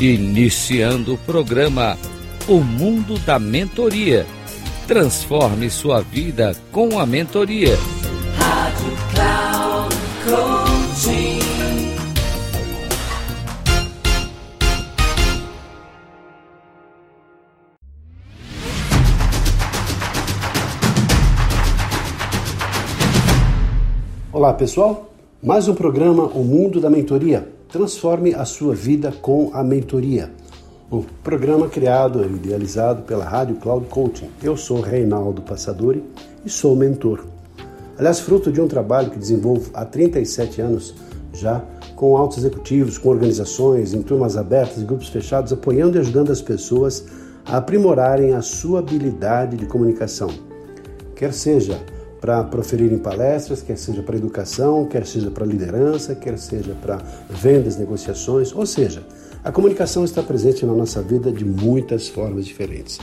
Iniciando o programa O Mundo da Mentoria. Transforme sua vida com a mentoria. Rádio Cloud Coaching. Olá pessoal, mais um programa O Mundo da Mentoria. Transforme a sua vida com a mentoria. Um programa criado e idealizado pela Rádio Cloud Coaching. Eu sou Reinaldo Passadori e sou mentor. Aliás, fruto de um trabalho que desenvolvo há 37 anos já com altos executivos, com organizações, em turmas abertas, grupos fechados, apoiando e ajudando as pessoas a aprimorarem a sua habilidade de comunicação. Quer seja para proferir em palestras, quer seja para educação, quer seja para liderança, quer seja para vendas, negociações, ou seja, a comunicação está presente na nossa vida de muitas formas diferentes.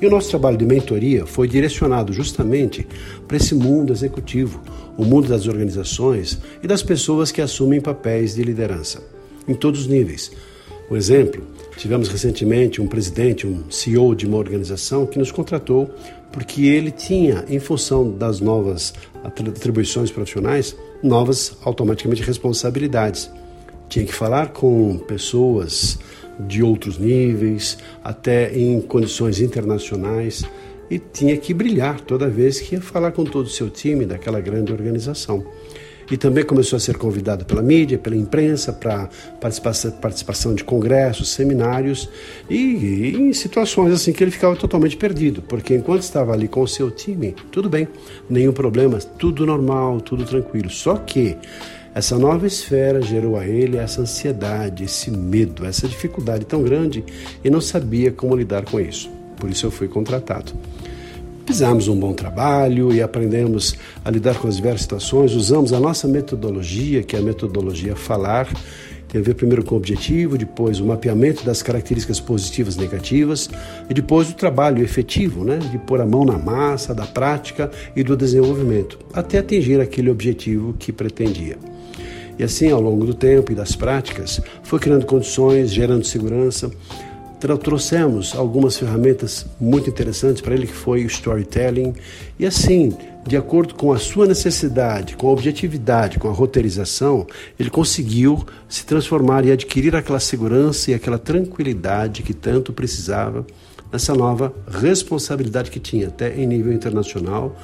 E o nosso trabalho de mentoria foi direcionado justamente para esse mundo executivo, o mundo das organizações e das pessoas que assumem papéis de liderança, em todos os níveis. Um exemplo, tivemos recentemente um presidente, um CEO de uma organização que nos contratou porque ele tinha, em função das novas atribuições profissionais, novas automaticamente responsabilidades. Tinha que falar com pessoas de outros níveis, até em condições internacionais, e tinha que brilhar toda vez que ia falar com todo o seu time daquela grande organização e também começou a ser convidado pela mídia, pela imprensa, para participação, participação de congressos, seminários e, e, em situações assim que ele ficava totalmente perdido, porque enquanto estava ali com o seu time, tudo bem, nenhum problema, tudo normal, tudo tranquilo. Só que essa nova esfera gerou a ele essa ansiedade, esse medo, essa dificuldade tão grande e não sabia como lidar com isso. Por isso eu fui contratado. Fizemos um bom trabalho e aprendemos a lidar com as diversas situações. Usamos a nossa metodologia, que é a metodologia falar, tem a ver primeiro com o objetivo, depois o mapeamento das características positivas e negativas, e depois o trabalho efetivo, né, de pôr a mão na massa, da prática e do desenvolvimento, até atingir aquele objetivo que pretendia. E assim, ao longo do tempo e das práticas, foi criando condições, gerando segurança, trouxemos algumas ferramentas muito interessantes para ele, que foi o storytelling. E assim, de acordo com a sua necessidade, com a objetividade, com a roteirização, ele conseguiu se transformar e adquirir aquela segurança e aquela tranquilidade que tanto precisava nessa nova responsabilidade que tinha, até em nível internacional,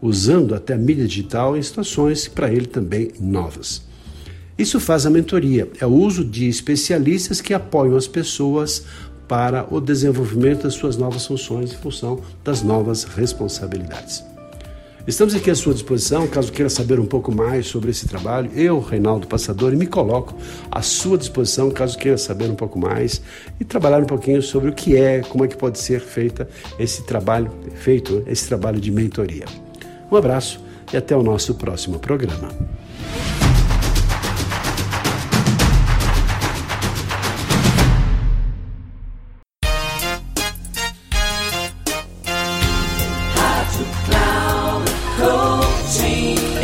usando até a mídia digital em situações para ele também novas. Isso faz a mentoria, é o uso de especialistas que apoiam as pessoas para o desenvolvimento das suas novas funções em função das novas responsabilidades. Estamos aqui à sua disposição, caso queira saber um pouco mais sobre esse trabalho. Eu, Reinaldo Passador, me coloco à sua disposição, caso queira saber um pouco mais e trabalhar um pouquinho sobre o que é, como é que pode ser feita esse trabalho, feito esse trabalho de mentoria. Um abraço e até o nosso próximo programa.